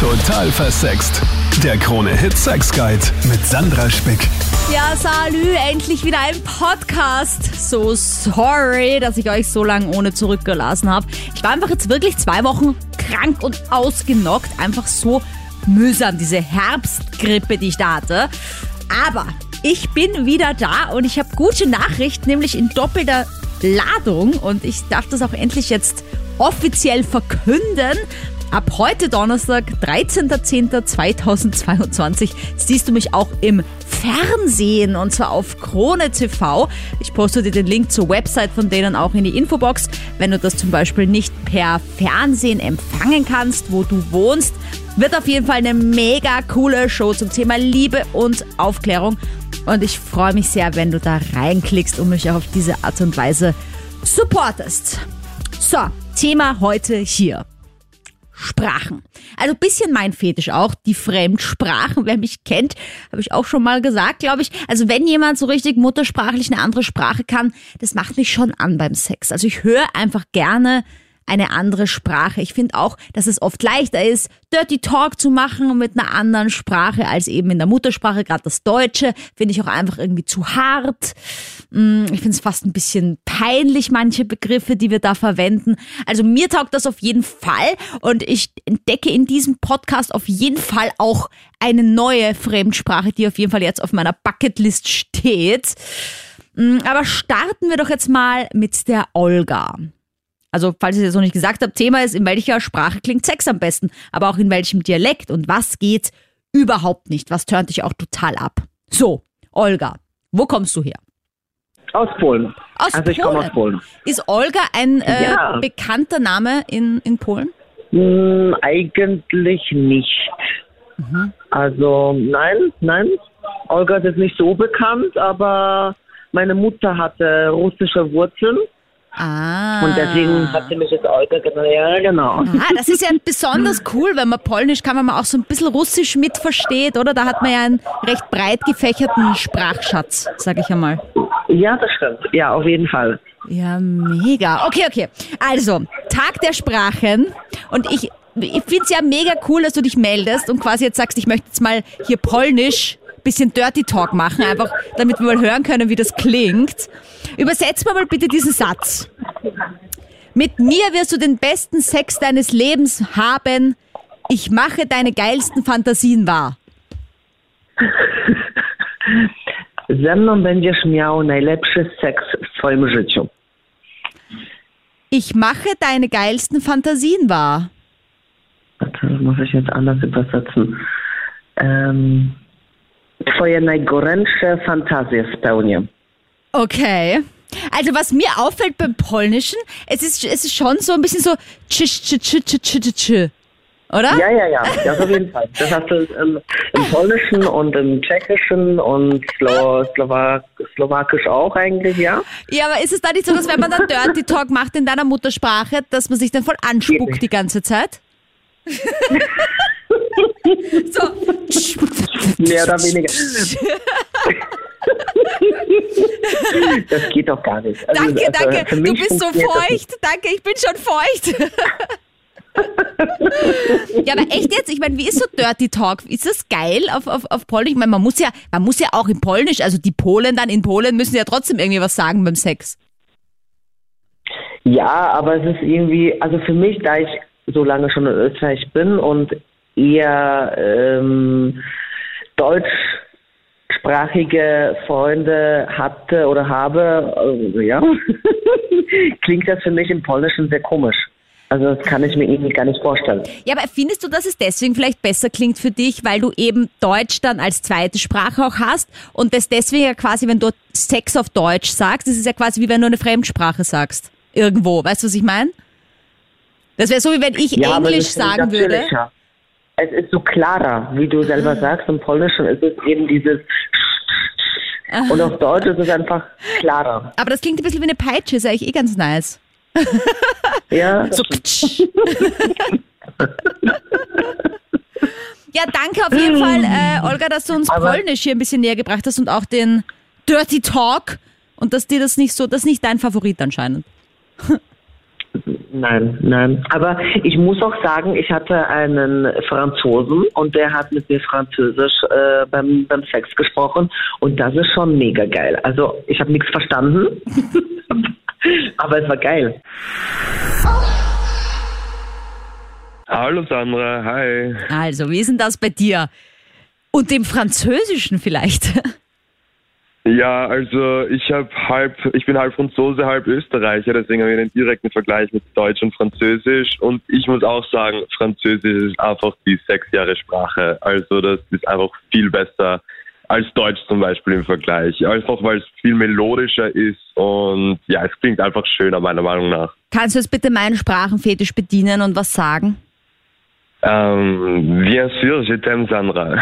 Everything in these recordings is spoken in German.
Total versext. Der Krone Hit Sex Guide mit Sandra Spick. Ja, salü, endlich wieder ein Podcast. So sorry, dass ich euch so lange ohne zurückgelassen habe. Ich war einfach jetzt wirklich zwei Wochen krank und ausgenockt. Einfach so mühsam, diese Herbstgrippe, die ich da hatte. Aber ich bin wieder da und ich habe gute Nachricht, nämlich in doppelter Ladung. Und ich darf das auch endlich jetzt offiziell verkünden. Ab heute Donnerstag, 13.10.2022, siehst du mich auch im Fernsehen und zwar auf Krone TV. Ich poste dir den Link zur Website von denen auch in die Infobox. Wenn du das zum Beispiel nicht per Fernsehen empfangen kannst, wo du wohnst, wird auf jeden Fall eine mega coole Show zum Thema Liebe und Aufklärung. Und ich freue mich sehr, wenn du da reinklickst und mich auch auf diese Art und Weise supportest. So, Thema heute hier. Sprachen. Also bisschen mein Fetisch auch, die Fremdsprachen. Wer mich kennt, habe ich auch schon mal gesagt, glaube ich. Also wenn jemand so richtig muttersprachlich eine andere Sprache kann, das macht mich schon an beim Sex. Also ich höre einfach gerne eine andere Sprache. Ich finde auch, dass es oft leichter ist, Dirty Talk zu machen mit einer anderen Sprache als eben in der Muttersprache. Gerade das Deutsche finde ich auch einfach irgendwie zu hart. Mm, ich finde es fast ein bisschen peinlich, manche Begriffe, die wir da verwenden. Also mir taugt das auf jeden Fall und ich entdecke in diesem Podcast auf jeden Fall auch eine neue Fremdsprache, die auf jeden Fall jetzt auf meiner Bucketlist steht. Mm, aber starten wir doch jetzt mal mit der Olga. Also, falls ich es jetzt noch nicht gesagt habe, Thema ist, in welcher Sprache klingt Sex am besten, aber auch in welchem Dialekt und was geht überhaupt nicht. Was tönt dich auch total ab? So, Olga, wo kommst du her? Aus Polen. Aus also ich komme aus Polen. Ist Olga ein äh, Ja. bekannter Name in, in Polen? Hm, eigentlich nicht. Mhm. Also nein, nein. Olga ist nicht so bekannt, aber meine Mutter hatte russische Wurzeln Ah. und deswegen hat sie mich jetzt Olga genannt. Ja, genau. Ah, das ist ja besonders cool, wenn man Polnisch kann, wenn man auch so ein bisschen Russisch mitversteht, oder? Da hat man ja einen recht breit gefächerten Sprachschatz, sag ich einmal. Ja, das stimmt. Ja, auf jeden Fall. Ja, mega. Okay, okay. Also, Tag der Sprachen. Und ich, ich finde es ja mega cool, dass du dich meldest und quasi jetzt sagst, ich möchte jetzt mal hier polnisch bisschen Dirty Talk machen, einfach damit wir mal hören können, wie das klingt. Übersetz mal mal bitte diesen Satz. Mit mir wirst du den besten Sex deines Lebens haben. Ich mache deine geilsten Fantasien wahr. Ze mną będziesz miał najlepszy seks w swoim życiu. Ich mache deine geilsten Fantasien wahr. Warte, das muss ich jetzt anders übersetzen. Ähm, twoje najgorętsze fantazje spełnię. Okay. Also was mir auffällt beim Polnischen, es ist, es ist schon so ein bisschen so tsch, tsch, tsch, tsch, tsch, tsch, tsch. Oder? Ja, ja, ja, das auf jeden Fall. Das hast du im, im Polnischen und im Tschechischen und Slo Slowak Slowakisch auch eigentlich, ja? Ja, aber ist es da nicht so, dass wenn man dann Dirty Talk macht in deiner Muttersprache, dass man sich dann voll anspuckt die ganze Zeit? so. Mehr oder weniger. Das geht doch gar nicht. Also, Danke, also, danke. Du bist so feucht. Danke, ich bin schon feucht. ja, aber echt jetzt? Ich meine, wie ist so Dirty Talk? Ist das geil auf, auf, auf Polnisch? Ich meine, man muss ja, man muss ja auch in Polnisch, also die Polen dann in Polen müssen ja trotzdem irgendwie was sagen beim Sex. Ja, aber es ist irgendwie, also für mich, da ich so lange schon in Österreich bin und eher ähm, deutschsprachige Freunde hatte oder habe, äh, ja, klingt das für mich im Polnischen sehr komisch. Also das kann ich mir irgendwie gar nicht vorstellen. Ja, aber findest du, dass es deswegen vielleicht besser klingt für dich, weil du eben Deutsch dann als zweite Sprache auch hast und das deswegen ja quasi, wenn du Sex auf Deutsch sagst, das ist ja quasi wie wenn du eine Fremdsprache sagst. Irgendwo. Weißt du, was ich meine? Das wäre so, wie wenn ich Ja, Englisch sagen würde. natürlicher. Es ist so klarer, wie du selber Ah. sagst. Im Polnischen ist es eben dieses und auf Deutsch ist es einfach klarer. Aber das klingt ein bisschen wie eine Peitsche, ist eigentlich eh ganz nice. Ja, So. ja, danke auf jeden Fall, äh, Olga, dass du uns Aber- Polnisch hier ein bisschen näher gebracht hast und auch den Dirty Talk und dass dir das nicht so, das ist nicht dein Favorit anscheinend. Nein, nein. Aber ich muss auch sagen, ich hatte einen Franzosen und der hat mit mir Französisch äh, beim, beim Sex gesprochen und das ist schon mega geil. Also ich habe nichts verstanden, aber es war geil. Hallo Sandra, hi. Also, wie ist denn das bei dir? Und dem Französischen vielleicht? Ja, also ich habe halb, ich bin halb Franzose, halb Österreicher, deswegen habe ich einen direkten Vergleich mit Deutsch und Französisch. Und ich muss auch sagen, Französisch ist einfach die sechs Jahre Sprache. Also das ist einfach viel besser als Deutsch zum Beispiel im Vergleich. Einfach weil es viel melodischer ist und ja, es klingt einfach schöner meiner Meinung nach. Kannst du jetzt bitte meinen Sprachenfetisch bedienen und was sagen? Ähm, bien sûr, je t'aime Sandra.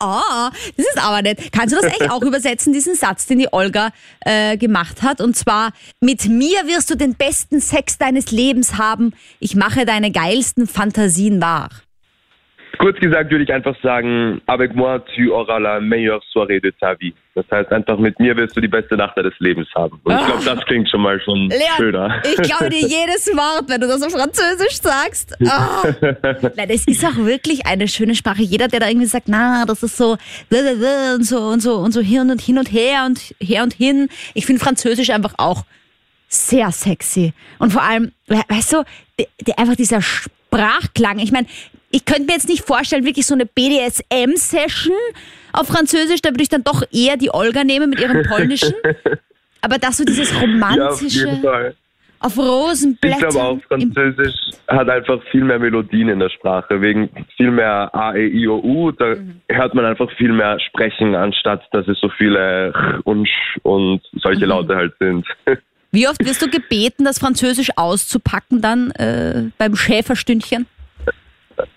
Oh, das ist aber nett. Kannst du das eigentlich auch übersetzen, diesen Satz, den die Olga äh, gemacht hat? Und zwar, mit mir wirst du den besten Sex deines Lebens haben. Ich mache deine geilsten Fantasien wahr. Kurz gesagt würde ich einfach sagen, avec moi tu auras la meilleure soirée de ta vie. Das heißt einfach, mit mir wirst du die beste Nacht deines Lebens haben. Und ich glaube, das klingt schon mal schon schöner. ich glaube dir jedes Wort, wenn du das auf Französisch sagst. Oh. Nein, es ist auch wirklich eine schöne Sprache. Jeder, der da irgendwie sagt, na, das ist so und so und so und so hin und hin und her und her und hin. Ich finde Französisch einfach auch sehr sexy. Und vor allem, we- weißt du, einfach dieser Sprachklang. Ich meine, ich könnte mir jetzt nicht vorstellen, wirklich so eine BDSM-Session auf Französisch, da würde ich dann doch eher die Olga nehmen mit ihrem Polnischen. Aber das so dieses Ja, auf romantische jeden Fall. auf Ich Rosenblättern. glaube auch, Französisch hat einfach viel mehr Melodien in der Sprache, wegen viel mehr A, E, I, O, U. Da Mhm. hört man einfach viel mehr sprechen, anstatt dass es so viele und und solche Mhm. Laute halt sind. Wie oft wirst du gebeten, das Französisch auszupacken dann äh, beim Schäferstündchen?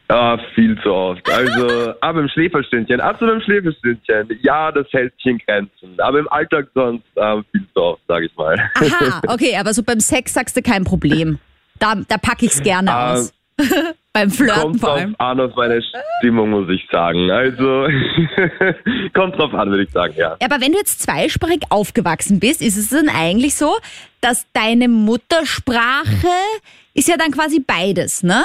Ja, viel zu oft. Also, aber im Schläferstündchen, also beim Schläferstündchen, ja, das hält sich in Grenzen. Aber im Alltag sonst ähm, viel zu oft, sage ich mal. Aha, okay, aber so beim Sex sagst du kein Problem. Da, da packe ich es gerne Ah, aus. beim Flirten Kommt vor drauf allem. an auf meine Stimmung, muss ich sagen. Also, kommt drauf an, würde ich sagen, ja. Ja, aber wenn du jetzt zweisprachig aufgewachsen bist, ist es dann eigentlich so, dass deine Muttersprache ist ja dann quasi beides, ne?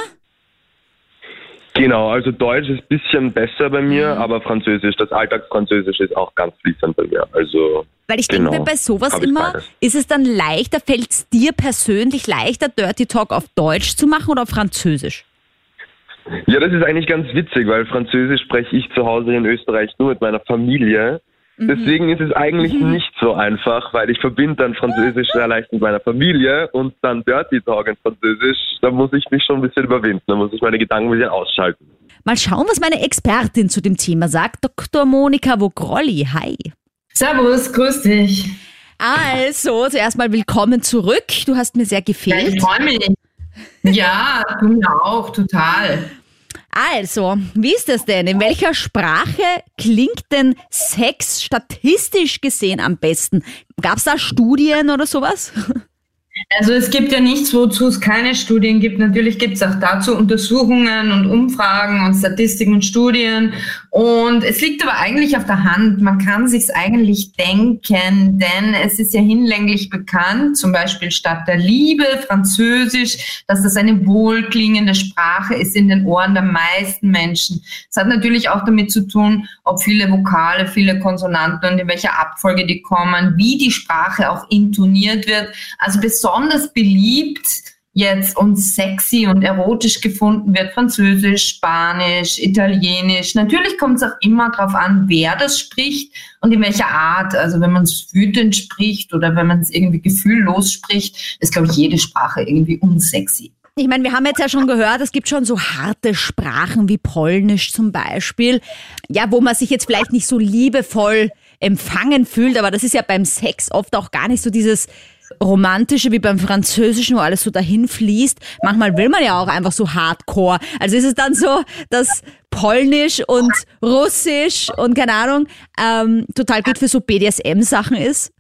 Genau, also Deutsch ist ein bisschen besser bei mir, Mhm. aber Französisch, das Alltagsfranzösisch ist auch ganz fließend bei mir. Also, Weil ich denke Genau, mir bei sowas immer, ist es dann leichter, fällt es dir persönlich leichter, Dirty Talk auf Deutsch zu machen oder auf Französisch? ja, das ist eigentlich ganz witzig, weil Französisch spreche ich zu Hause in Österreich nur mit meiner Familie. Mhm. Deswegen ist es eigentlich nicht so einfach, weil ich verbinde dann Französisch sehr leicht mit meiner Familie und dann Dirty Talk in Französisch, da muss ich mich schon ein bisschen überwinden, da muss ich meine Gedanken ein bisschen ausschalten. Mal schauen, was meine Expertin zu dem Thema sagt. Dr. Monika Vogrolli, hi. Servus, grüß dich. Also, zuerst mal willkommen zurück. Du hast mir sehr Ja, gefehlt. ich freue mich. Ja, du mir auch, total. Also, wie ist das denn? In welcher Sprache klingt denn Sex statistisch gesehen am besten? Gab es da Studien oder sowas? Also es gibt ja nichts, wozu es keine Studien gibt. Natürlich gibt es auch dazu Untersuchungen und Umfragen und Statistiken und Studien. Und es liegt aber eigentlich auf der Hand. Man kann sich's eigentlich denken, denn es ist ja hinlänglich bekannt, zum Beispiel statt der Liebe, Französisch, dass das eine wohlklingende Sprache ist in den Ohren der meisten Menschen. Es hat natürlich auch damit zu tun, ob viele Vokale, viele Konsonanten und in welcher Abfolge die kommen, wie die Sprache auch intoniert wird. Also besonders beliebt jetzt und sexy und erotisch gefunden wird Französisch, Spanisch, Italienisch. Natürlich kommt es auch immer darauf an, wer das spricht und in welcher Art. Also wenn man es wütend spricht oder wenn man es irgendwie gefühllos spricht, ist, glaube ich, jede Sprache irgendwie unsexy. Ich meine, wir haben jetzt ja schon gehört, es gibt schon so harte Sprachen wie Polnisch zum Beispiel, ja, wo man sich jetzt vielleicht nicht so liebevoll empfangen fühlt, aber das ist ja beim Sex oft auch gar nicht so dieses romantische wie beim Französischen, wo alles so dahin fließt. Manchmal will man ja auch einfach so Hardcore. Also ist es dann so, dass Polnisch und Russisch und keine Ahnung ähm, total gut für so BDSM-Sachen ist.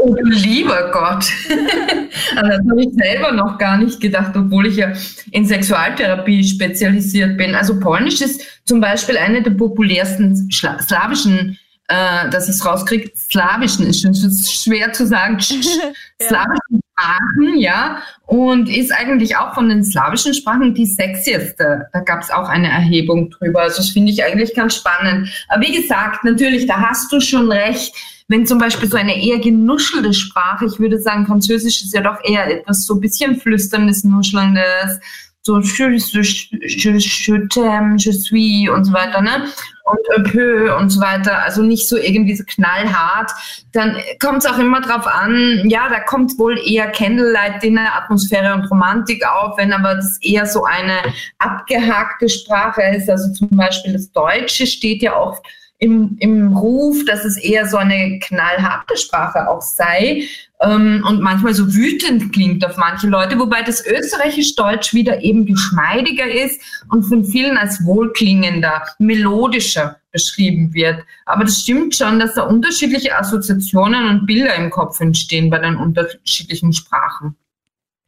Oh, du lieber Gott. also das habe ich selber noch gar nicht gedacht, obwohl ich ja in Sexualtherapie spezialisiert bin. Also Polnisch ist zum Beispiel eine der populärsten slawischen, äh, dass ich es rauskriege, slawischen ist schon schwer zu sagen, slawischen Sprachen, ja, und ist eigentlich auch von den slawischen Sprachen die sexieste. Da gab es auch eine Erhebung drüber. Also das finde ich eigentlich ganz spannend. Aber wie gesagt, natürlich, da hast du schon recht. Wenn zum Beispiel so eine eher genuschelte Sprache, ich würde sagen, Französisch ist ja doch eher etwas so ein bisschen flüsterndes, nuschelndes, so je, je, je, je t'aime, je suis und so weiter, ne? Und un peu und so weiter, also nicht so irgendwie so knallhart. Dann kommt es auch immer drauf an, ja, da kommt wohl eher Candlelight Dinner, Atmosphäre und Romantik auf, wenn aber das eher so eine abgehakte Sprache ist, also zum Beispiel das Deutsche steht ja oft im, im Ruf, dass es eher so eine knallharte Sprache auch sei ähm, und manchmal so wütend klingt auf manche Leute, wobei das österreichisch-deutsch wieder eben geschmeidiger ist und von vielen als wohlklingender, melodischer beschrieben wird. Aber das stimmt schon, dass da unterschiedliche Assoziationen und Bilder im Kopf entstehen bei den unterschiedlichen Sprachen.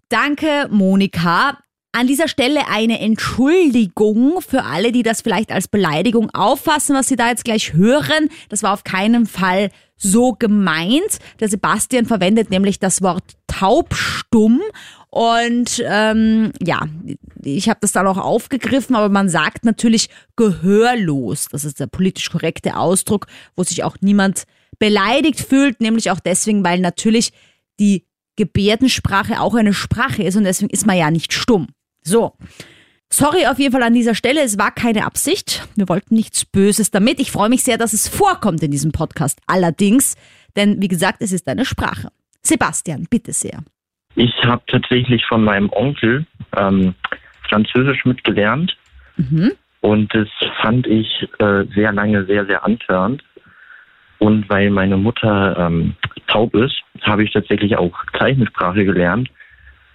Danke, Monika. An dieser Stelle eine Entschuldigung für alle, die das vielleicht als Beleidigung auffassen, was Sie da jetzt gleich hören. Das war auf keinen Fall so gemeint. Der Sebastian verwendet nämlich das Wort taubstumm und ähm, ja, ich habe das dann auch aufgegriffen, aber man sagt natürlich gehörlos. Das ist der politisch korrekte Ausdruck, wo sich auch niemand beleidigt fühlt, nämlich auch deswegen, weil natürlich die Gebärdensprache auch eine Sprache ist und deswegen ist man ja nicht stumm. So. Sorry auf jeden Fall an dieser Stelle, es war keine Absicht. Wir wollten nichts Böses damit. Ich freue mich sehr, dass es vorkommt in diesem Podcast. Allerdings, denn wie gesagt, es ist eine Sprache. Sebastian, bitte sehr. Ich habe tatsächlich von meinem Onkel ähm, Französisch mitgelernt Mhm. und das fand ich äh, sehr lange sehr, sehr antörend. Und weil meine Mutter ähm, taub ist, habe ich tatsächlich auch Zeichensprache gelernt.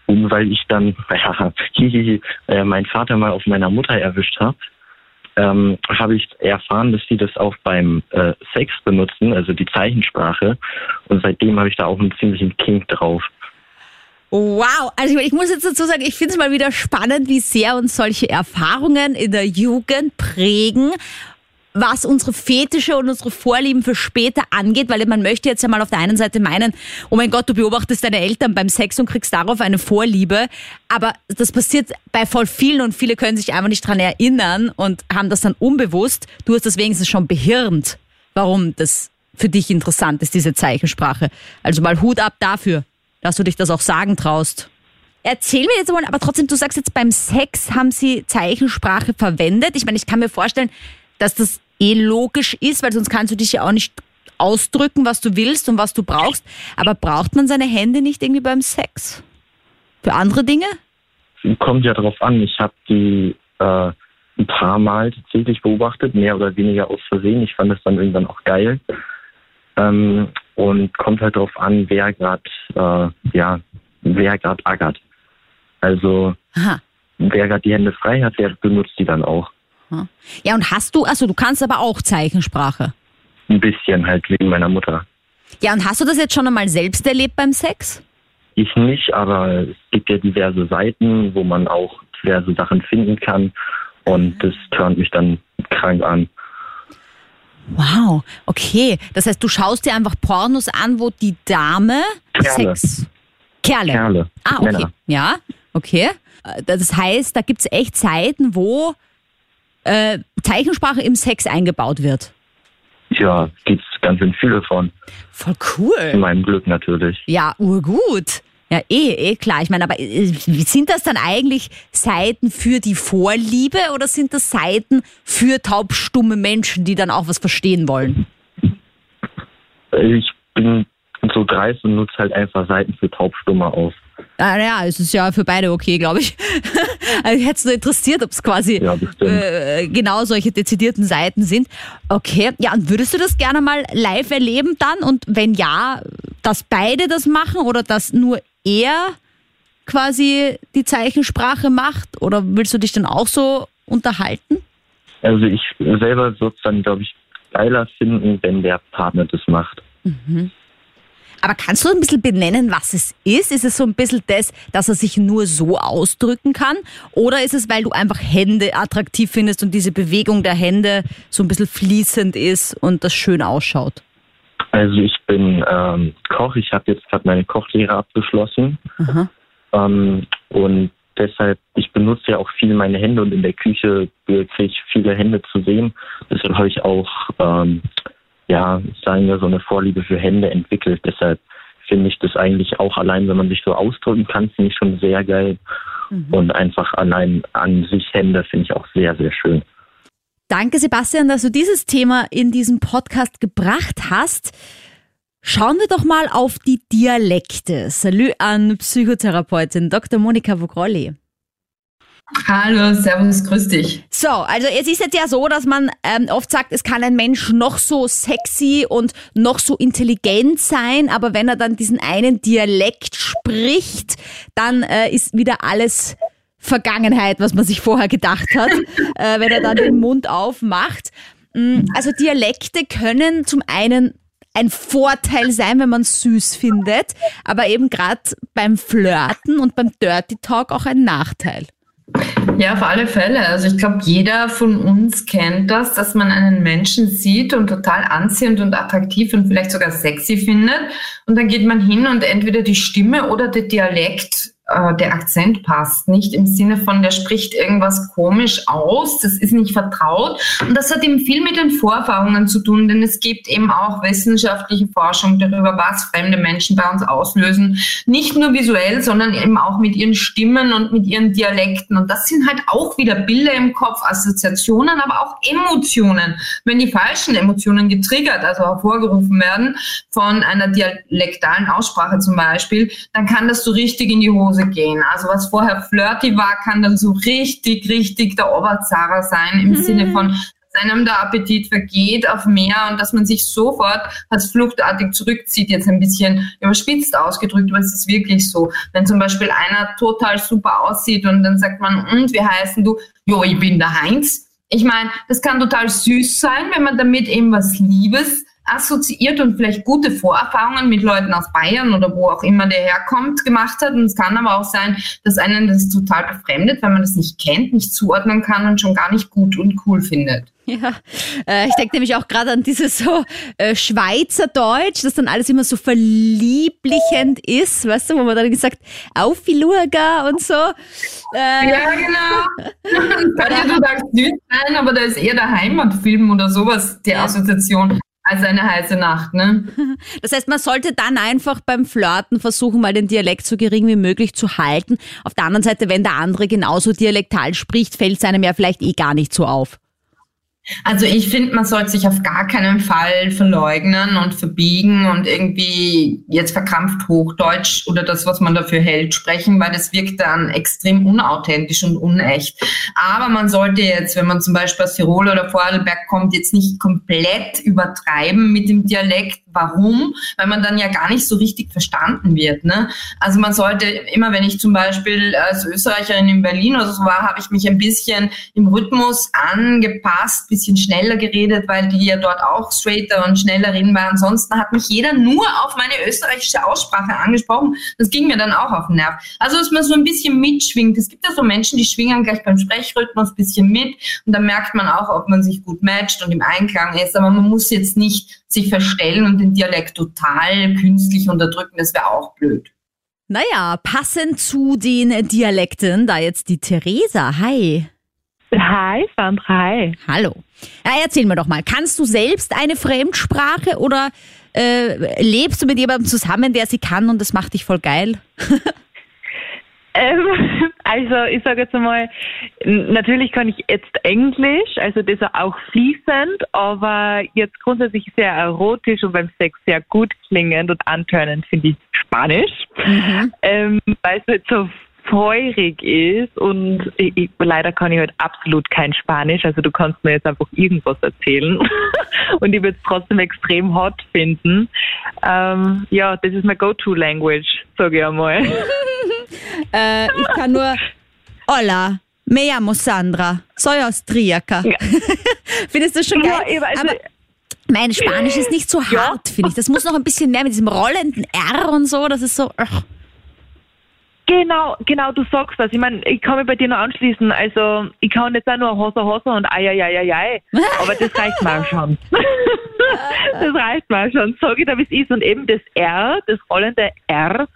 Weil ich dann ja, hihihi, äh, Vater mal auf meiner Mutter erwischt habe, ähm, habe ich erfahren, dass die das auch beim äh, Sex benutzen, also die Zeichensprache. Und seitdem habe ich da auch einen ziemlichen Kink drauf. Wow, also ich, ich muss jetzt dazu sagen, ich finde es mal wieder spannend, wie sehr uns solche Erfahrungen in der Jugend prägen was unsere Fetische und unsere Vorlieben für später angeht, weil man möchte jetzt ja mal auf der einen Seite meinen, oh mein Gott, du beobachtest deine Eltern beim Sex und kriegst darauf eine Vorliebe, aber das passiert bei voll vielen und viele können sich einfach nicht dran erinnern und haben das dann unbewusst. Du hast das wenigstens schon behirnt, warum das für dich interessant ist, diese Zeichensprache. Also mal Hut ab dafür, dass du dich das auch sagen traust. Erzähl mir jetzt mal, aber trotzdem, du sagst jetzt beim Sex haben sie Zeichensprache verwendet. Ich meine, ich kann mir vorstellen, dass das eh logisch ist, weil sonst kannst du dich ja auch nicht ausdrücken, was du willst und was du brauchst. Aber braucht man seine Hände nicht irgendwie beim Sex? Für andere Dinge? Kommt ja drauf an. Ich habe die äh, ein paar Mal tatsächlich beobachtet, mehr oder weniger aus Versehen. Ich fand es dann irgendwann auch geil. Ähm, und kommt halt drauf an, wer gerade äh, ja, wer gerade ackert. Also Aha. wer gerade die Hände frei hat, der benutzt die dann auch. Ja, und hast du, also du kannst aber auch Zeichensprache. Ein bisschen halt wegen meiner Mutter. Ja, und hast du das jetzt schon einmal selbst erlebt beim Sex? Ich nicht, aber es gibt ja diverse Seiten, wo man auch diverse Sachen finden kann. Und das turnt mich dann krank an. Wow, okay. Das heißt, du schaust dir einfach Pornos an, wo die Dame Kerle. Sex. Kerle. Kerle. Ah, okay. Männer. Ja, okay. Äh, Das heißt, da gibt's echt Zeiten, wo äh, Zeichensprache im Sex eingebaut wird. Ja, gibt's ganz schön viele von. Voll Zu cool. meinem Glück natürlich. Ja, urgut. Ja, eh, eh klar. Ich meine, aber äh, sind das dann eigentlich Seiten für die Vorliebe oder sind das Seiten für taubstumme Menschen, die dann auch was verstehen wollen? Ich bin so dreist und nutze halt einfach Seiten für Taubstumme aus. Ah, ja, es ist ja für beide okay, glaube ich. also hätte es nur interessiert, ob es quasi Ja, äh, genau solche dezidierten Seiten sind. Okay, ja, und würdest du das gerne mal live erleben dann? Und wenn ja, dass beide das machen oder dass nur er quasi die Zeichensprache macht? Oder willst du dich dann auch so unterhalten? Also ich selber würde es dann, glaube ich, geiler finden, wenn der Partner das macht. Aber kannst du ein bisschen benennen, was es ist? Ist es so ein bisschen das, dass er sich nur so ausdrücken kann? Oder ist es, weil du einfach Hände attraktiv findest und diese Bewegung der Hände so ein bisschen fließend ist und das schön ausschaut? Also ich bin ähm, Koch, ich habe jetzt gerade meine Kochlehre abgeschlossen ähm, und deshalb, ich benutze ja auch viel meine Hände und in der Küche wirklich viele Hände zu sehen. Deshalb habe ich auch, ähm, ja, sagen wir, so eine Vorliebe für Hände entwickelt. Deshalb finde ich das eigentlich auch allein, wenn man sich so ausdrücken kann, finde ich schon sehr geil. Und einfach allein an sich Hände finde ich auch sehr, sehr schön. Danke, Sebastian, dass du dieses Thema in diesen Podcast gebracht hast. Schauen wir doch mal auf die Dialekte. Salü an Psychotherapeutin Dr. Monika Vogrolli. Hallo, servus, grüß dich. So, also es ist jetzt ja so, dass man ähm, oft sagt, es kann ein Mensch noch so sexy und noch so intelligent sein, aber wenn er dann diesen einen Dialekt spricht, dann äh, ist wieder alles Vergangenheit, was man sich vorher gedacht hat, äh, wenn er dann den Mund aufmacht. Mm, Also Dialekte können zum einen ein Vorteil sein, wenn man es süß findet, aber eben gerade beim Flirten und beim Dirty Talk auch ein Nachteil. Ja, auf alle Fälle. Also ich glaube, jeder von uns kennt das, dass man einen Menschen sieht und total anziehend und attraktiv und vielleicht sogar sexy findet. Und dann geht man hin und entweder die Stimme oder der Dialekt, äh, der Akzent passt. Nicht im Sinne von, der spricht irgendwas komisch aus, das ist nicht vertraut. Und das hat eben viel mit den Vorerfahrungen zu tun, denn es gibt eben auch wissenschaftliche Forschung darüber, was fremde Menschen bei uns auslösen. Nicht nur visuell, sondern eben auch mit ihren Stimmen und mit ihren Dialekten. Und das sind halt auch wieder Bilder im Kopf, Assoziationen, aber auch Emotionen. Wenn die falschen Emotionen getriggert, also hervorgerufen werden von einer dialektalen Aussprache zum Beispiel, dann kann das so richtig in die Hose gehen. Also was vorher flirty war, kann dann so richtig, richtig der Oberzara sein im Sinne von dass einem der Appetit vergeht auf mehr und dass man sich sofort als fluchtartig zurückzieht, jetzt ein bisschen überspitzt ausgedrückt, aber es ist wirklich so. Wenn zum Beispiel einer total super aussieht und dann sagt man, und wie heißen du? Jo, ich bin der Heinz. Ich meine, das kann total süß sein, wenn man damit eben was Liebes assoziiert und vielleicht gute Vorerfahrungen mit Leuten aus Bayern oder wo auch immer der herkommt gemacht hat. Und es kann aber auch sein, dass einen das total befremdet, weil man das nicht kennt, nicht zuordnen kann und schon gar nicht gut und cool findet. Ja, äh, ich denke nämlich auch gerade an dieses so äh, Schweizerdeutsch, das dann alles immer so verlieblichend ist, weißt du, wo man dann gesagt, auf die Luga und so. Äh, Ja, genau. kann ja total süß sein, aber da ist eher der Heimatfilm oder sowas die Assoziation als eine heiße Nacht, ne? Das heißt, man sollte dann einfach beim Flirten versuchen, mal den Dialekt so gering wie möglich zu halten. Auf der anderen Seite, wenn der andere genauso dialektal spricht, fällt es einem ja vielleicht eh gar nicht so auf. Also ich finde, man sollte sich auf gar keinen Fall verleugnen und verbiegen und irgendwie jetzt verkrampft Hochdeutsch oder das, was man dafür hält, sprechen, weil das wirkt dann extrem unauthentisch und unecht. Aber man sollte jetzt, wenn man zum Beispiel aus Tirol oder Vorarlberg kommt, jetzt nicht komplett übertreiben mit dem Dialekt. Warum? Weil man dann ja gar nicht so richtig verstanden wird. Ne? Also man sollte immer, wenn ich zum Beispiel als Österreicherin in Berlin oder so war, habe ich mich ein bisschen im Rhythmus angepasst, bisschen schneller geredet, weil die ja dort auch straighter und schneller reden, weil ansonsten hat mich jeder nur auf meine österreichische Aussprache angesprochen. Das ging mir dann auch auf den Nerv. Also, dass man so ein bisschen mitschwingt. Es gibt ja so Menschen, die schwingen gleich beim Sprechrhythmus ein bisschen mit und dann merkt man auch, ob man sich gut matcht und im Einklang ist. Aber man muss jetzt nicht sich verstellen und den Dialekt total künstlich unterdrücken. Das wäre auch blöd. Naja, passend zu den Dialekten, da jetzt die Theresa. Hi. Hi, Sandra, hi. Hallo. Ja, erzähl mir doch mal, kannst du selbst eine Fremdsprache oder äh, lebst du mit jemandem zusammen, der sie kann und das macht dich voll geil? Ähm, also ich sage jetzt einmal, natürlich kann ich jetzt Englisch, also das auch fließend, aber jetzt grundsätzlich sehr erotisch und beim Sex sehr gut klingend und antörnend finde ich Spanisch, ähm, weil es halt so feurig ist und ich, ich, leider kann ich halt absolut kein Spanisch, also du kannst mir jetzt einfach irgendwas erzählen und ich würde es trotzdem extrem hot finden. Ähm, ja, das ist mein Go-To-Language, sage ich einmal. Äh, ich kann nur Hola, me llamo Sandra, soy austríaca. Findest du das schon geil? Ja, also- Aber mein Spanisch ist nicht so hart, finde ich. Das muss noch ein bisschen mehr mit diesem rollenden R und so, das ist so... ugh. Genau, genau, du sagst das. Ich meine, ich kann mich bei dir noch anschließen. Also, ich kann jetzt auch nur Hossa Hossa und ai, ai, ai, ai, ai. Aber das reicht auch schon. das reicht auch schon. Sag ich da, wie es ist. Und eben das R, das rollende R,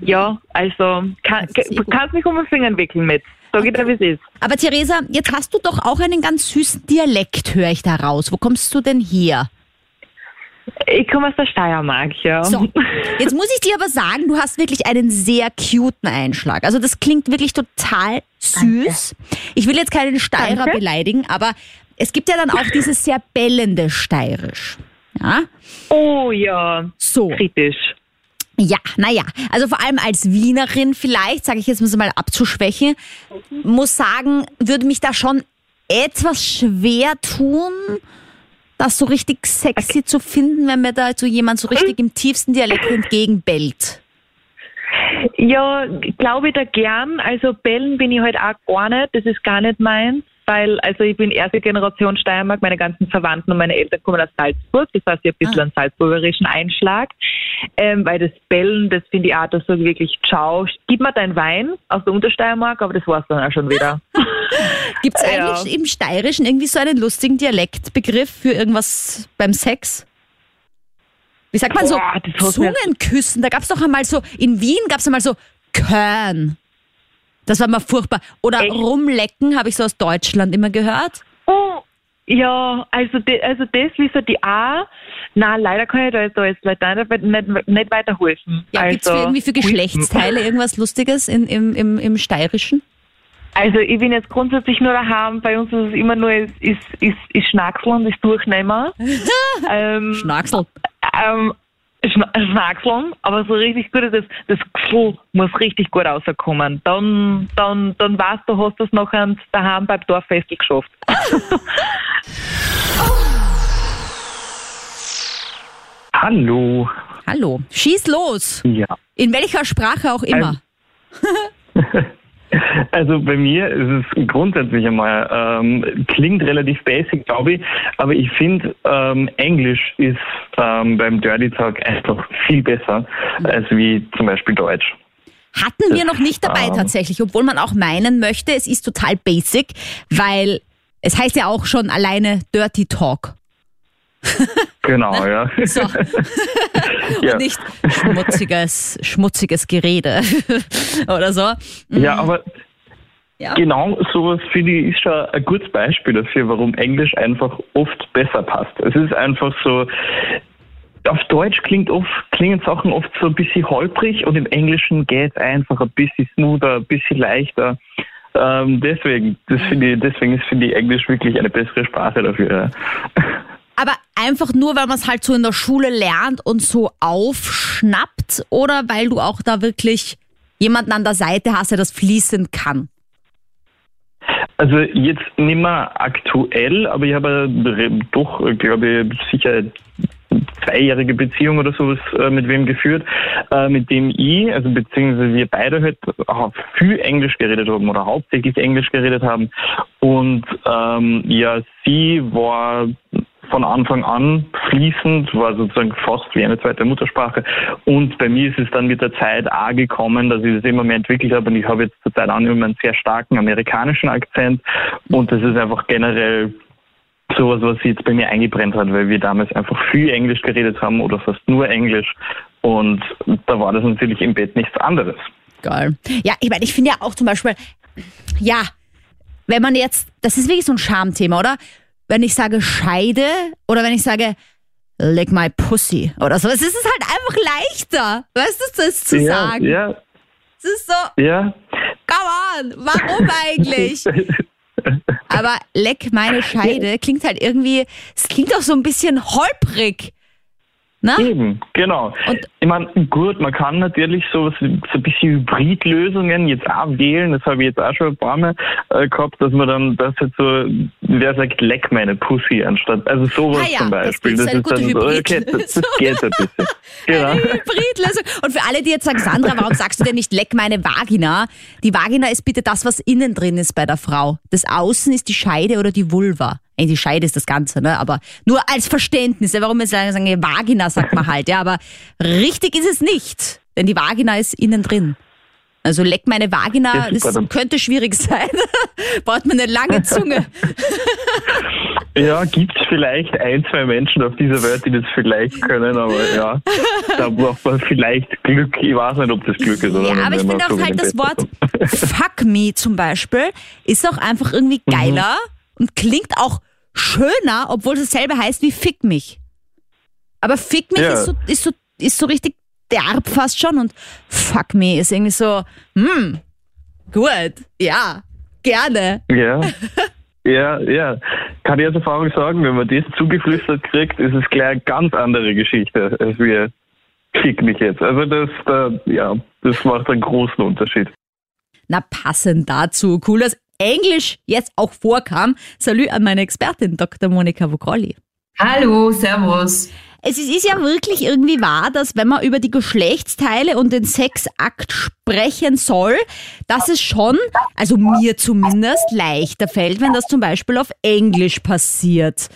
ja, also, kann, eh kannst mich um den Finger wickeln mit. Sag ich da, wie es ist. Aber Theresa, jetzt hast du doch auch einen ganz süßen Dialekt, höre ich da raus. Wo kommst du denn her? Ich komme aus der Steiermark, ja. So, jetzt muss ich dir aber sagen, du hast wirklich einen sehr cuten Einschlag. Also das klingt wirklich total süß. Ich will jetzt keinen Steirer Danke. beleidigen, aber es gibt ja dann auch dieses sehr bellende Steirisch. Ja, Oh ja, so. kritisch. Ja, naja, also vor allem als Wienerin vielleicht, sage ich jetzt mal abzuschwächen, muss sagen, würde mich da schon etwas schwer tun, das so richtig sexy zu finden, wenn mir da so jemand so richtig im tiefsten Dialekt entgegenbellt. Ja, glaube ich da gern. Also bellen bin ich halt auch gar nicht. Das ist gar nicht meins. Weil, also ich bin erste Generation Steiermark, meine ganzen Verwandten und meine Eltern kommen aus Salzburg. Das heißt, ich ein bisschen einen salzburgerischen Einschlag. Ähm, weil das Bellen, das finde ich auch, das ich wirklich, ciao, gib mir deinen Wein aus der Untersteiermark, aber das war's dann auch schon wieder. Gibt es Ja. eigentlich im Steirischen irgendwie so einen lustigen Dialektbegriff für irgendwas beim Sex? Wie sagt man so? Boah, mir- Zungenküssen. Da gab es doch einmal so, in Wien gab es einmal so Körn. Das war mal furchtbar. Oder Echt? rumlecken, habe ich so aus Deutschland immer gehört. Oh, ja, also, de, also das wissen die auch. Na, leider kann ich da jetzt, da jetzt leider nicht, nicht, nicht weiterhelfen. Ja, also, gibt's für irgendwie für Geschlechtsteile irgendwas Lustiges in, im, im, im Steirischen? Also ich bin jetzt grundsätzlich nur daheim. Bei uns ist es immer nur ist, ist, ist, ist Schnacksel und ist Durchnehmen. ähm, Schnacksel. ähm, Schna Schnackseln, aber so richtig gut ist das, das Gfl muss richtig gut rauskommen. Dann, dann, dann weißt du, hast du es noch daheim beim Dorffestel geschafft. Hallo. Hallo. Schieß los. Ja. In welcher Sprache auch immer. Also bei mir ist es grundsätzlich einmal, ähm, klingt relativ basic, glaube ich, aber ich finde, ähm, Englisch ist ähm, beim Dirty Talk einfach viel besser als wie zum Beispiel Deutsch. Hatten wir noch nicht dabei ähm, tatsächlich, obwohl man auch meinen möchte, es ist total basic, weil es heißt ja auch schon alleine Dirty Talk. Genau, ja. So. ja. Und nicht schmutziges, schmutziges Gerede oder so. ja, aber Ja. genau sowas finde ich ist schon ein gutes Beispiel dafür, warum Englisch einfach oft besser passt. Es ist einfach so, auf Deutsch klingt oft, klingen Sachen oft so ein bisschen holprig und im Englischen geht es einfach ein bisschen smoother, ein bisschen leichter. Ähm, deswegen, das finde ich, deswegen ist finde ich Englisch wirklich eine bessere Sprache dafür. Ja. Einfach nur, weil man es halt so in der Schule lernt und so aufschnappt oder weil du auch da wirklich jemanden an der Seite hast, der das fließend kann. Also jetzt nicht mehr aktuell, aber ich habe doch, äh, glaube ich, sicher eine zweijährige Beziehung oder sowas äh, mit wem geführt, äh, mit dem ich, also beziehungsweise wir beide halt auch viel Englisch geredet haben oder hauptsächlich Englisch geredet haben. Und ähm, ja, sie war von Anfang an fließend, war sozusagen fast wie eine zweite Muttersprache. Und bei mir ist es dann mit der Zeit auch gekommen, dass ich das immer mehr entwickelt habe. Und ich habe jetzt zur Zeit an immer einen sehr starken amerikanischen Akzent. Und das ist einfach generell sowas, was sich jetzt bei mir eingebrennt hat, weil wir damals einfach viel Englisch geredet haben oder fast nur Englisch. Und da war das natürlich im Bett nichts anderes. Geil. Ja, ich meine, ich finde ja auch zum Beispiel, ja, wenn man jetzt, das ist wirklich so ein Schamthema, oder? Wenn ich sage Scheide oder wenn ich sage Lick my pussy oder so. Es ist halt einfach leichter, weißt du, das zu ja, sagen. ja, Es ist so, ja. come on, warum eigentlich? Aber leck meine Scheide klingt halt irgendwie, es klingt auch so ein bisschen holprig. Ne? Eben, genau. Und- ich meine, gut, man kann natürlich so, so ein bisschen Hybridlösungen jetzt auch wählen. Das habe ich jetzt auch schon ein paar Mal äh, gehabt, dass man dann, das jetzt so, wer sagt, leck meine Pussy anstatt, also sowas Ah ja, zum das Beispiel. ist eine gute dann so, okay, das, das geht ein bisschen. Genau. Hybridlösung. Und für alle, die jetzt sagen, Sandra, warum sagst du denn nicht leck meine Vagina? Die Vagina ist bitte das, was innen drin ist bei der Frau. Das Außen ist die Scheide oder die Vulva. Die Scheide ist das Ganze, ne? Aber nur als Verständnis, warum wir sagen, Vagina sagt man halt, ja, aber richtig ist es nicht. Denn die Vagina ist innen drin. Also leck meine Vagina, das dann- könnte schwierig sein. Braucht man eine lange Zunge. Ja, gibt es vielleicht ein, zwei Menschen auf dieser Welt, die das vielleicht können, aber ja, da braucht man vielleicht Glück. Ich weiß nicht, ob das Glück ist oder Ja, aber ich finde auch halt das Wort. Fuck me zum Beispiel ist auch einfach irgendwie Mhm. geiler und klingt auch schöner, obwohl es dasselbe heißt wie Fick mich. Aber Fick mich Ja. ist, so, ist, so, ist so richtig derb fast schon und Fuck me ist irgendwie so, hm, gut, ja, gerne. Ja. Ja, ja. Kann ich aus Erfahrung sagen, wenn man das zugeflüstert kriegt, ist es gleich eine ganz andere Geschichte, als wir fick mich jetzt. Also das, da, ja, das macht einen großen Unterschied. Na, passend dazu, cool, dass Englisch jetzt auch vorkam. Salü an meine Expertin, Dr. Monika Vogrolli. Hallo, Servus. Es ist, ist ja wirklich irgendwie wahr, dass wenn man über die Geschlechtsteile und den Sexakt sprechen soll, dass es schon, also mir zumindest, leichter fällt, wenn das zum Beispiel auf Englisch passiert.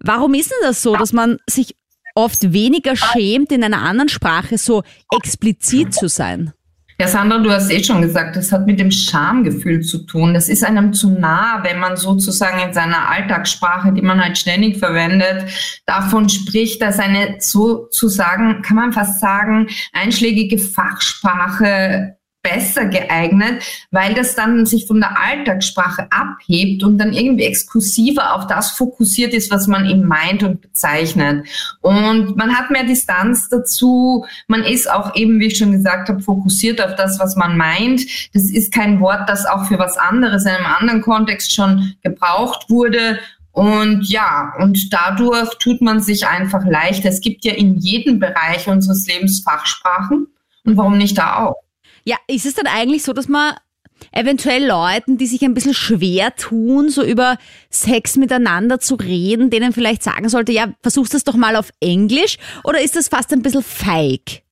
Warum ist denn das so, dass man sich oft weniger schämt, in einer anderen Sprache so explizit zu sein? Ja, Sandra, du hast eh schon gesagt, das hat mit dem Schamgefühl zu tun. Das ist einem zu nah, wenn man sozusagen in seiner Alltagssprache, die man halt ständig verwendet, davon spricht, dass eine sozusagen, kann man fast sagen, einschlägige Fachsprache besser geeignet, weil das dann sich von der Alltagssprache abhebt und dann irgendwie exklusiver auf das fokussiert ist, was man eben meint und bezeichnet. Und man hat mehr Distanz dazu. Man ist auch eben, wie ich schon gesagt habe, fokussiert auf das, was man meint. Das ist kein Wort, das auch für was anderes in einem anderen Kontext schon gebraucht wurde. Und ja, und dadurch tut man sich einfach leichter. Es gibt ja in jedem Bereich unseres Lebens Fachsprachen. Und warum nicht da auch? Ja, ist es dann eigentlich so, dass man eventuell Leuten, die sich ein bisschen schwer tun, so über Sex miteinander zu reden, denen vielleicht sagen sollte, ja, versuch's das doch mal auf Englisch oder ist das fast ein bisschen feig?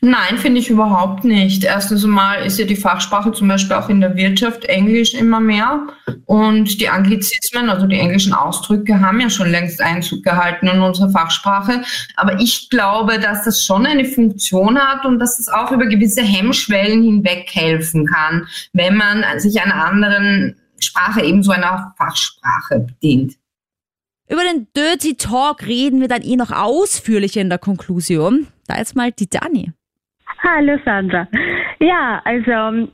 Nein, finde ich überhaupt nicht. Erstens mal ist ja die Fachsprache zum Beispiel auch in der Wirtschaft Englisch immer mehr. Und die Anglizismen, also die englischen Ausdrücke, haben ja schon längst Einzug gehalten in unsere Fachsprache. Aber ich glaube, dass das schon eine Funktion hat und dass es auch über gewisse Hemmschwellen hinweg helfen kann, wenn man sich einer anderen Sprache, ebenso einer Fachsprache bedient. Über den Dirty Talk reden wir dann eh noch ausführlicher in der Konklusion. Da jetzt mal die Dani. Hallo Sandra. Ja, also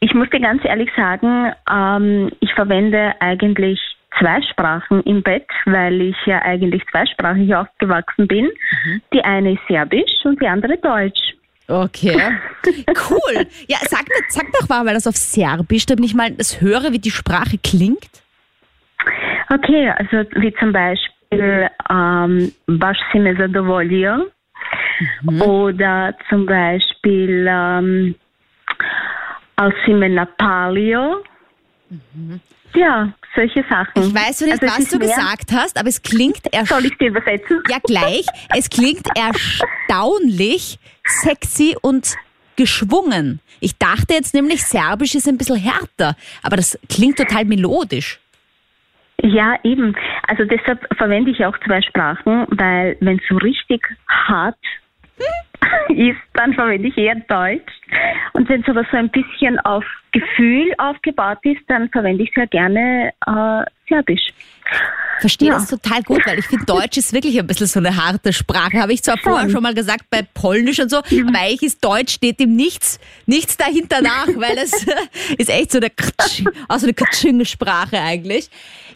ich muss dir ganz ehrlich sagen, ähm, ich verwende eigentlich zwei Sprachen im Bett, weil ich ja eigentlich zweisprachig aufgewachsen bin. Die eine ist Serbisch und die andere Deutsch. Okay. Cool. Ja, sag, sag doch mal, weil das auf Serbisch, damit ich mal das höre, wie die Sprache klingt. Okay, also wie zum Beispiel ähm, Baš si me zadovoljio oder zum Beispiel ähm, Al si me napalio. Ja, solche Sachen. Ich weiß nicht, Also was du gesagt hast, aber es klingt Soll ich dir übersetzen? Ja, gleich. Es klingt erstaunlich sexy und geschwungen. Ich dachte jetzt nämlich, Serbisch ist ein bisschen härter, aber das klingt total melodisch. Ja, eben. Also deshalb verwende ich auch zwei Sprachen, weil wenn es so richtig hart Hmm. ist, dann verwende ich eher Deutsch. Und wenn es aber so ein bisschen auf Gefühl aufgebaut ist, dann verwende ich sehr gerne äh, Serbisch. Verstehe Ja. das total gut, weil ich finde, Deutsch ist wirklich ein bisschen so eine harte Sprache. Habe ich zwar vorher schon mal gesagt bei Polnisch und so, aber eigentlich ist Deutsch, steht dem nichts, nichts dahinter nach, weil es ist echt so eine, Ktsch, auch so eine Katsching-Sprache eigentlich.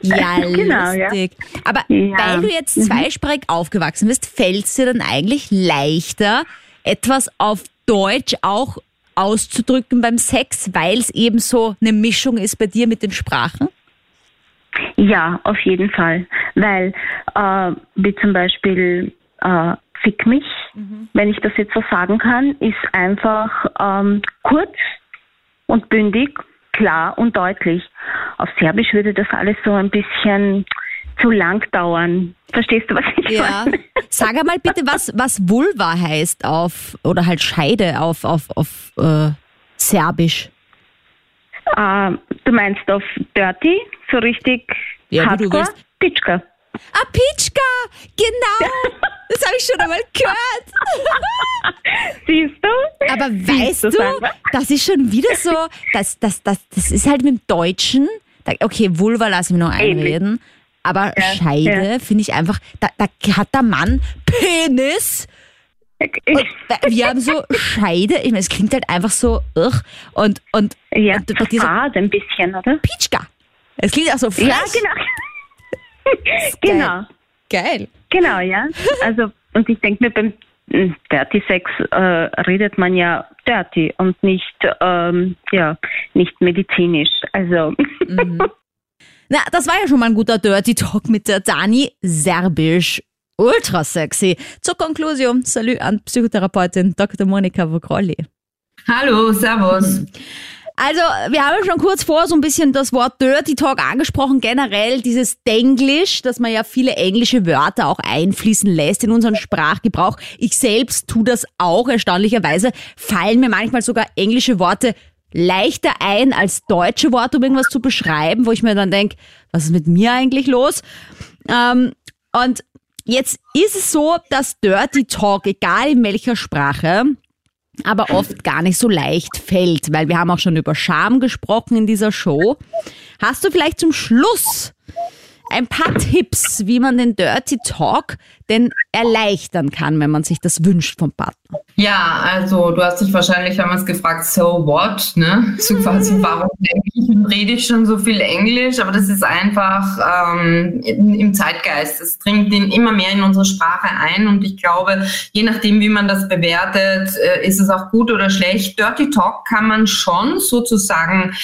Ja, Genau, ja. lustig. Aber Ja. weil du jetzt zweisprachig aufgewachsen bist, fällt es dir dann eigentlich leichter, etwas auf Deutsch auch auszudrücken beim Sex, weil es eben so eine Mischung ist bei dir mit den Sprachen? Ja, auf jeden Fall. Weil, äh, wie zum Beispiel äh, Fick mich, wenn ich das jetzt so sagen kann, ist einfach ähm, kurz und bündig, klar und deutlich. Auf Serbisch würde das alles so ein bisschen zu lang dauern. Verstehst du, was ich Ja. meine? Sag einmal bitte, was, was Vulva heißt auf, oder halt Scheide auf, auf, auf äh, Serbisch. Äh, du meinst auf Dirty, so richtig Ja, wie du Hardcore? willst. Pitschka. Ah, Pitschka! Genau! Das habe ich schon einmal gehört. Siehst du? Aber weißt du, Sandra? das ist schon wieder so, das, das, das, das ist halt mit dem Deutschen, okay, Vulva lassen wir noch Ähnlich. Aber Ja, Scheide finde ich einfach, da, da hat der Mann Penis und wir haben so Scheide, ich meine, es klingt halt einfach so, ugh, und, und, Ja, und dieser fad ein bisschen, oder? Pitschka. Es klingt auch so frech. Ja, genau. genau. Geil. Genau, ja. Also, und ich denke mir, beim mm, Dirty Sex äh, redet man ja dirty und nicht, ähm, ja, nicht medizinisch. Also, Na, das war ja schon mal ein guter Dirty Talk mit der Dani Serbisch. Ultra sexy. Zur Konklusion, Salü an Psychotherapeutin Dr. Monika Vogrolli. Hallo, Servus. Also, wir haben schon kurz vor so ein bisschen das Wort Dirty Talk angesprochen, generell dieses Denglisch, dass man ja viele englische Wörter auch einfließen lässt in unseren Sprachgebrauch. Ich selbst tue das auch, erstaunlicherweise fallen mir manchmal sogar englische Worte leichter ein als deutsche Worte, um irgendwas zu beschreiben, wo ich mir dann denke, was ist mit mir eigentlich los? Ähm, und jetzt ist es so, dass Dirty Talk, egal in welcher Sprache, aber oft gar nicht so leicht fällt, weil wir haben auch schon über Scham gesprochen in dieser Show. Hast du vielleicht zum Schluss ein paar Tipps, wie man den Dirty Talk denn erleichtern kann, wenn man sich das wünscht vom Partner? Ja, also du hast dich wahrscheinlich damals gefragt, so what, ne? So quasi, warum rede ich schon so viel Englisch? Aber das ist einfach ähm, im Zeitgeist. Es dringt in, immer mehr in unsere Sprache ein und ich glaube, je nachdem, wie man das bewertet, äh, ist es auch gut oder schlecht. Dirty Talk kann man schon sozusagen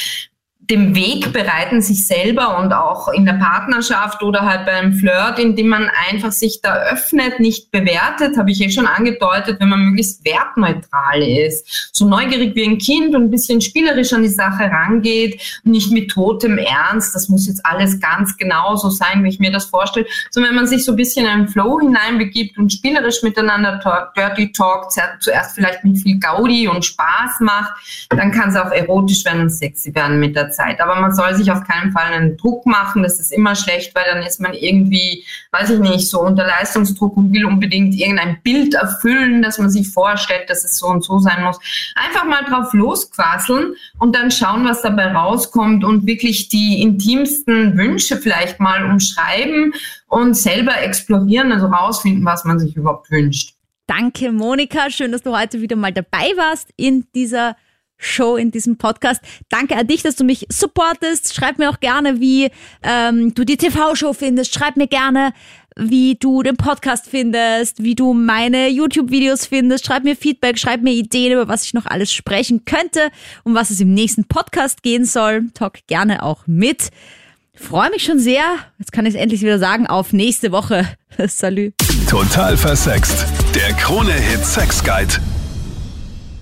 dem Weg bereiten, sich selber und auch in der Partnerschaft oder halt beim Flirt, indem man einfach sich da öffnet, nicht bewertet, habe ich eh schon angedeutet, wenn man möglichst wertneutral ist. So neugierig wie ein Kind und ein bisschen spielerisch an die Sache rangeht, nicht mit totem Ernst, das muss jetzt alles ganz genau so sein, wie ich mir das vorstelle, sondern wenn man sich so ein bisschen in einen Flow hineinbegibt und spielerisch miteinander talk, Dirty Talk zuerst vielleicht mit viel Gaudi und Spaß macht, dann kann es auch erotisch werden und sexy werden mit der Zeit. Aber man soll sich auf keinen Fall einen Druck machen. Das ist immer schlecht, weil dann ist man irgendwie, weiß ich nicht, so unter Leistungsdruck und will unbedingt irgendein Bild erfüllen, dass man sich vorstellt, dass es so und so sein muss. Einfach mal drauf losquasseln und dann schauen, was dabei rauskommt und wirklich die intimsten Wünsche vielleicht mal umschreiben und selber explorieren, also rausfinden, was man sich überhaupt wünscht. Danke, Monika. Schön, dass du heute wieder mal dabei warst in dieser Show, in diesem Podcast. Danke an dich, dass du mich supportest. Schreib mir auch gerne, wie ähm, du die TV-Show findest. Schreib mir gerne, wie du den Podcast findest, wie du meine YouTube-Videos findest. Schreib mir Feedback, schreib mir Ideen, über was ich noch alles sprechen könnte, um was es im nächsten Podcast gehen soll. Talk gerne auch mit. Freue mich schon sehr, jetzt kann ich es endlich wieder sagen, auf nächste Woche. Salü. Total versext. Der Krone-Hit Sex Guide.